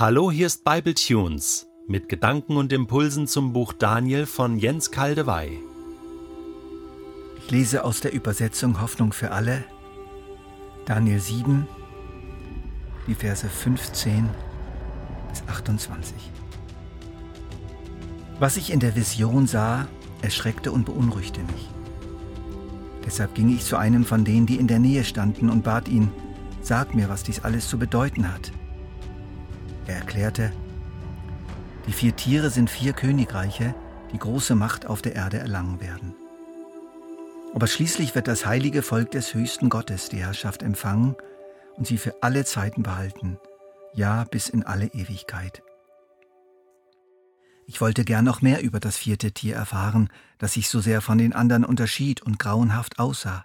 Hallo, hier ist Bible Tunes mit Gedanken und Impulsen zum Buch Daniel von Jens Kaldewey. Ich lese aus der Übersetzung Hoffnung für alle, Daniel 7, die Verse 15 bis 28. Was ich in der Vision sah, erschreckte und beunruhigte mich. Deshalb ging ich zu einem von denen, die in der Nähe standen, und bat ihn, sag mir, was dies alles zu bedeuten hat. Er erklärte, die vier Tiere sind vier Königreiche, die große Macht auf der Erde erlangen werden. Aber schließlich wird das heilige Volk des höchsten Gottes die Herrschaft empfangen und sie für alle Zeiten behalten, ja bis in alle Ewigkeit. Ich wollte gern noch mehr über das vierte Tier erfahren, das sich so sehr von den anderen unterschied und grauenhaft aussah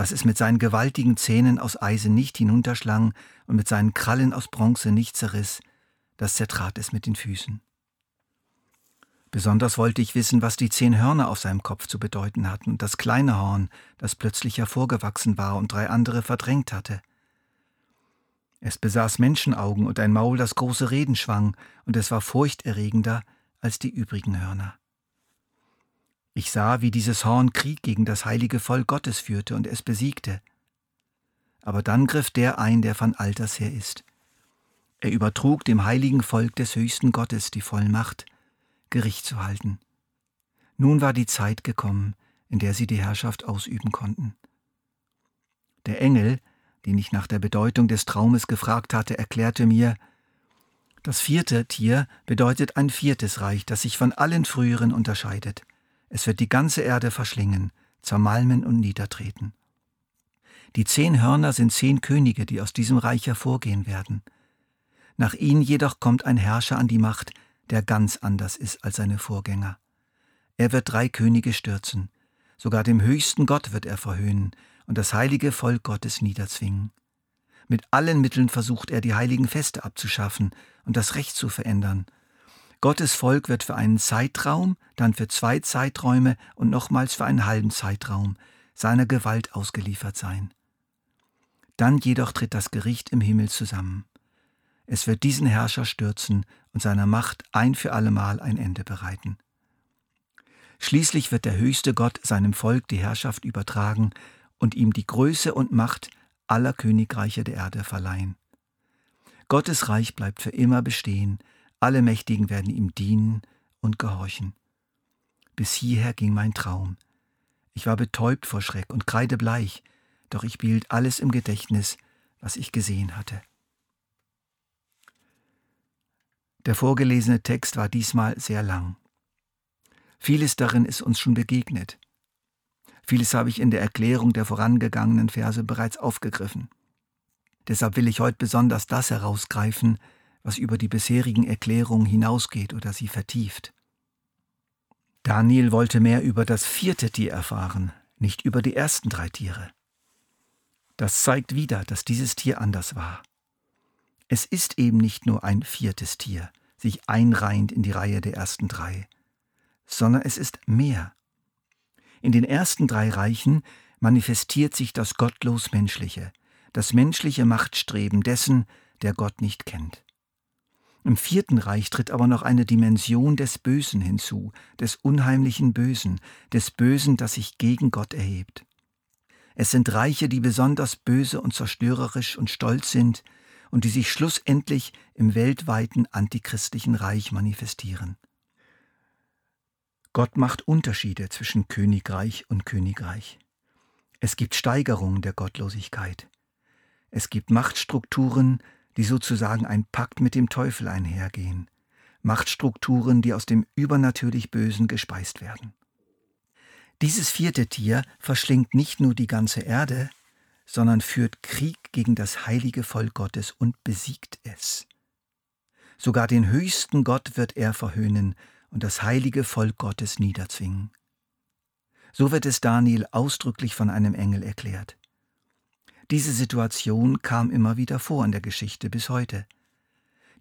was es mit seinen gewaltigen Zähnen aus Eisen nicht hinunterschlang und mit seinen Krallen aus Bronze nicht zerriss, das zertrat es mit den Füßen. Besonders wollte ich wissen, was die zehn Hörner auf seinem Kopf zu bedeuten hatten und das kleine Horn, das plötzlich hervorgewachsen war und drei andere verdrängt hatte. Es besaß Menschenaugen und ein Maul, das große Reden schwang, und es war furchterregender als die übrigen Hörner. Ich sah, wie dieses Horn Krieg gegen das heilige Volk Gottes führte und es besiegte. Aber dann griff der ein, der von alters her ist. Er übertrug dem heiligen Volk des höchsten Gottes die Vollmacht, Gericht zu halten. Nun war die Zeit gekommen, in der sie die Herrschaft ausüben konnten. Der Engel, den ich nach der Bedeutung des Traumes gefragt hatte, erklärte mir, das vierte Tier bedeutet ein viertes Reich, das sich von allen früheren unterscheidet. Es wird die ganze Erde verschlingen, zermalmen und niedertreten. Die zehn Hörner sind zehn Könige, die aus diesem Reich hervorgehen werden. Nach ihnen jedoch kommt ein Herrscher an die Macht, der ganz anders ist als seine Vorgänger. Er wird drei Könige stürzen, sogar dem höchsten Gott wird er verhöhnen und das heilige Volk Gottes niederzwingen. Mit allen Mitteln versucht er, die heiligen Feste abzuschaffen und das Recht zu verändern Gottes Volk wird für einen Zeitraum, dann für zwei Zeiträume und nochmals für einen halben Zeitraum seiner Gewalt ausgeliefert sein. Dann jedoch tritt das Gericht im Himmel zusammen. Es wird diesen Herrscher stürzen und seiner Macht ein für allemal ein Ende bereiten. Schließlich wird der höchste Gott seinem Volk die Herrschaft übertragen und ihm die Größe und Macht aller Königreiche der Erde verleihen. Gottes Reich bleibt für immer bestehen, alle Mächtigen werden ihm dienen und gehorchen. Bis hierher ging mein Traum. Ich war betäubt vor Schreck und kreidebleich, doch ich behielt alles im Gedächtnis, was ich gesehen hatte. Der vorgelesene Text war diesmal sehr lang. Vieles darin ist uns schon begegnet. Vieles habe ich in der Erklärung der vorangegangenen Verse bereits aufgegriffen. Deshalb will ich heute besonders das herausgreifen, was über die bisherigen Erklärungen hinausgeht oder sie vertieft. Daniel wollte mehr über das vierte Tier erfahren, nicht über die ersten drei Tiere. Das zeigt wieder, dass dieses Tier anders war. Es ist eben nicht nur ein viertes Tier, sich einreiht in die Reihe der ersten drei, sondern es ist mehr. In den ersten drei Reichen manifestiert sich das gottlos Menschliche, das menschliche Machtstreben dessen, der Gott nicht kennt. Im vierten Reich tritt aber noch eine Dimension des Bösen hinzu, des unheimlichen Bösen, des Bösen, das sich gegen Gott erhebt. Es sind Reiche, die besonders böse und zerstörerisch und stolz sind und die sich schlussendlich im weltweiten antichristlichen Reich manifestieren. Gott macht Unterschiede zwischen Königreich und Königreich. Es gibt Steigerungen der Gottlosigkeit. Es gibt Machtstrukturen, die sozusagen ein Pakt mit dem Teufel einhergehen, Machtstrukturen, die aus dem übernatürlich Bösen gespeist werden. Dieses vierte Tier verschlingt nicht nur die ganze Erde, sondern führt Krieg gegen das heilige Volk Gottes und besiegt es. Sogar den höchsten Gott wird er verhöhnen und das heilige Volk Gottes niederzwingen. So wird es Daniel ausdrücklich von einem Engel erklärt. Diese Situation kam immer wieder vor in der Geschichte bis heute.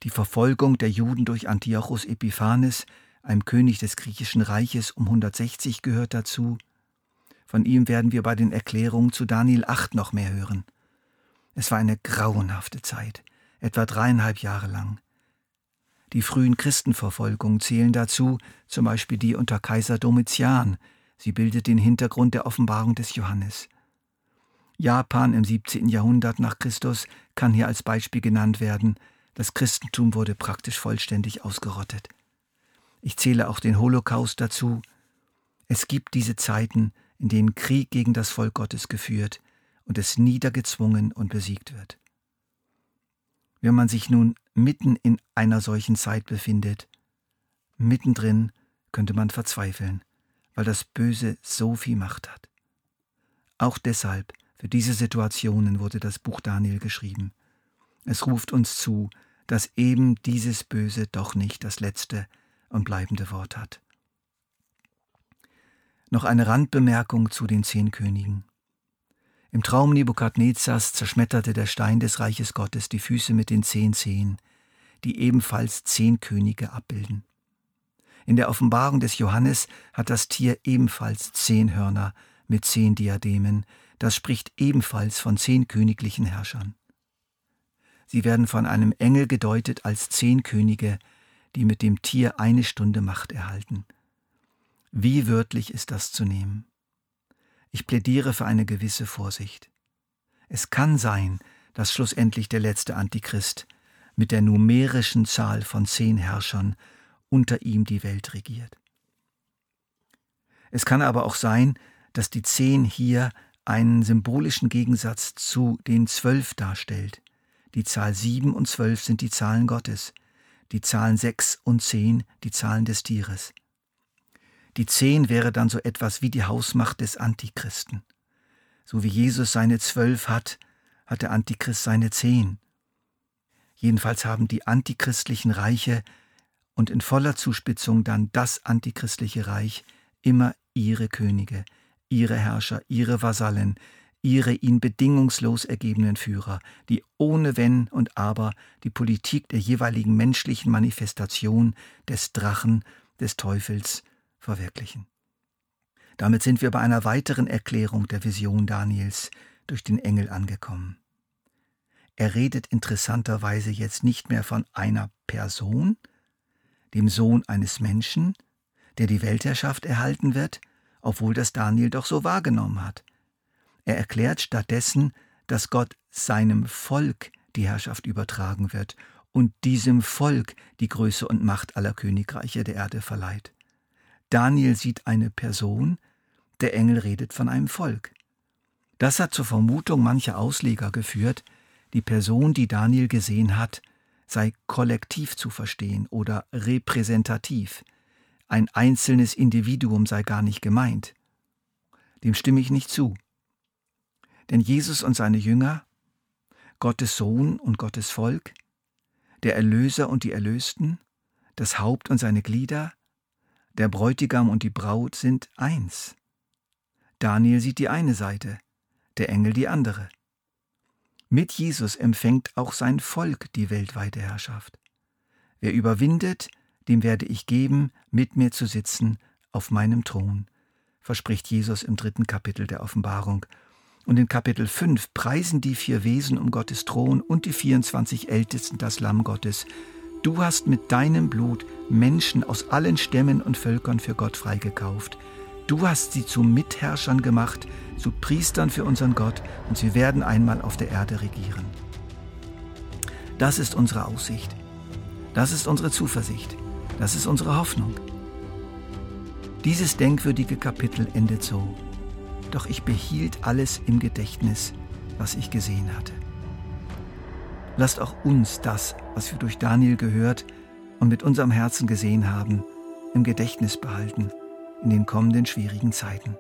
Die Verfolgung der Juden durch Antiochus Epiphanes, einem König des griechischen Reiches um 160, gehört dazu. Von ihm werden wir bei den Erklärungen zu Daniel 8 noch mehr hören. Es war eine grauenhafte Zeit. etwa dreieinhalb Jahre lang. Die frühen Christenverfolgungen zählen dazu, zum Beispiel die unter Kaiser Domitian. Sie bildet den Hintergrund der Offenbarung des Johannes. Japan im 17. Jahrhundert nach Christus kann hier als Beispiel genannt werden. Das Christentum wurde praktisch vollständig ausgerottet. Ich zähle auch den Holocaust dazu. Es gibt diese Zeiten, in denen Krieg gegen das Volk Gottes geführt und es niedergezwungen und besiegt wird. Wenn man sich nun mitten in einer solchen Zeit befindet, mittendrin könnte man verzweifeln, weil das Böse so viel Macht hat. Auch deshalb für diese Situationen wurde das Buch Daniel geschrieben. Es ruft uns zu, dass eben dieses Böse doch nicht das letzte und bleibende Wort hat. Noch eine Randbemerkung zu den zehn Königen. Im Traum Nebukadnezars zerschmetterte der Stein des Reiches Gottes die Füße mit den zehn Zehen, die ebenfalls zehn Könige abbilden. In der Offenbarung des Johannes hat das Tier ebenfalls zehn Hörner mit zehn Diademen, das spricht ebenfalls von zehn königlichen Herrschern. Sie werden von einem Engel gedeutet als zehn Könige, die mit dem Tier eine Stunde Macht erhalten. Wie wörtlich ist das zu nehmen? Ich plädiere für eine gewisse Vorsicht. Es kann sein, dass schlussendlich der letzte Antichrist mit der numerischen Zahl von zehn Herrschern unter ihm die Welt regiert. Es kann aber auch sein, dass die zehn hier einen symbolischen Gegensatz zu den zwölf darstellt. Die Zahl sieben und zwölf sind die Zahlen Gottes, die Zahlen sechs und zehn die Zahlen des Tieres. Die zehn wäre dann so etwas wie die Hausmacht des Antichristen. So wie Jesus seine zwölf hat, hat der Antichrist seine zehn. Jedenfalls haben die antichristlichen Reiche und in voller Zuspitzung dann das antichristliche Reich immer ihre Könige, ihre Herrscher, ihre Vasallen, ihre ihnen bedingungslos ergebenen Führer, die ohne Wenn und Aber die Politik der jeweiligen menschlichen Manifestation des Drachen, des Teufels verwirklichen. Damit sind wir bei einer weiteren Erklärung der Vision Daniels durch den Engel angekommen. Er redet interessanterweise jetzt nicht mehr von einer Person, dem Sohn eines Menschen, der die Weltherrschaft erhalten wird, obwohl das Daniel doch so wahrgenommen hat. Er erklärt stattdessen, dass Gott seinem Volk die Herrschaft übertragen wird und diesem Volk die Größe und Macht aller Königreiche der Erde verleiht. Daniel sieht eine Person, der Engel redet von einem Volk. Das hat zur Vermutung mancher Ausleger geführt, die Person, die Daniel gesehen hat, sei kollektiv zu verstehen oder repräsentativ, ein einzelnes Individuum sei gar nicht gemeint. Dem stimme ich nicht zu. Denn Jesus und seine Jünger, Gottes Sohn und Gottes Volk, der Erlöser und die Erlösten, das Haupt und seine Glieder, der Bräutigam und die Braut sind eins. Daniel sieht die eine Seite, der Engel die andere. Mit Jesus empfängt auch sein Volk die weltweite Herrschaft. Wer überwindet, dem werde ich geben, mit mir zu sitzen auf meinem Thron, verspricht Jesus im dritten Kapitel der Offenbarung. Und in Kapitel 5 preisen die vier Wesen um Gottes Thron und die 24 Ältesten das Lamm Gottes. Du hast mit deinem Blut Menschen aus allen Stämmen und Völkern für Gott freigekauft. Du hast sie zu Mitherrschern gemacht, zu Priestern für unseren Gott, und sie werden einmal auf der Erde regieren. Das ist unsere Aussicht. Das ist unsere Zuversicht. Das ist unsere Hoffnung. Dieses denkwürdige Kapitel endet so. Doch ich behielt alles im Gedächtnis, was ich gesehen hatte. Lasst auch uns das, was wir durch Daniel gehört und mit unserem Herzen gesehen haben, im Gedächtnis behalten in den kommenden schwierigen Zeiten.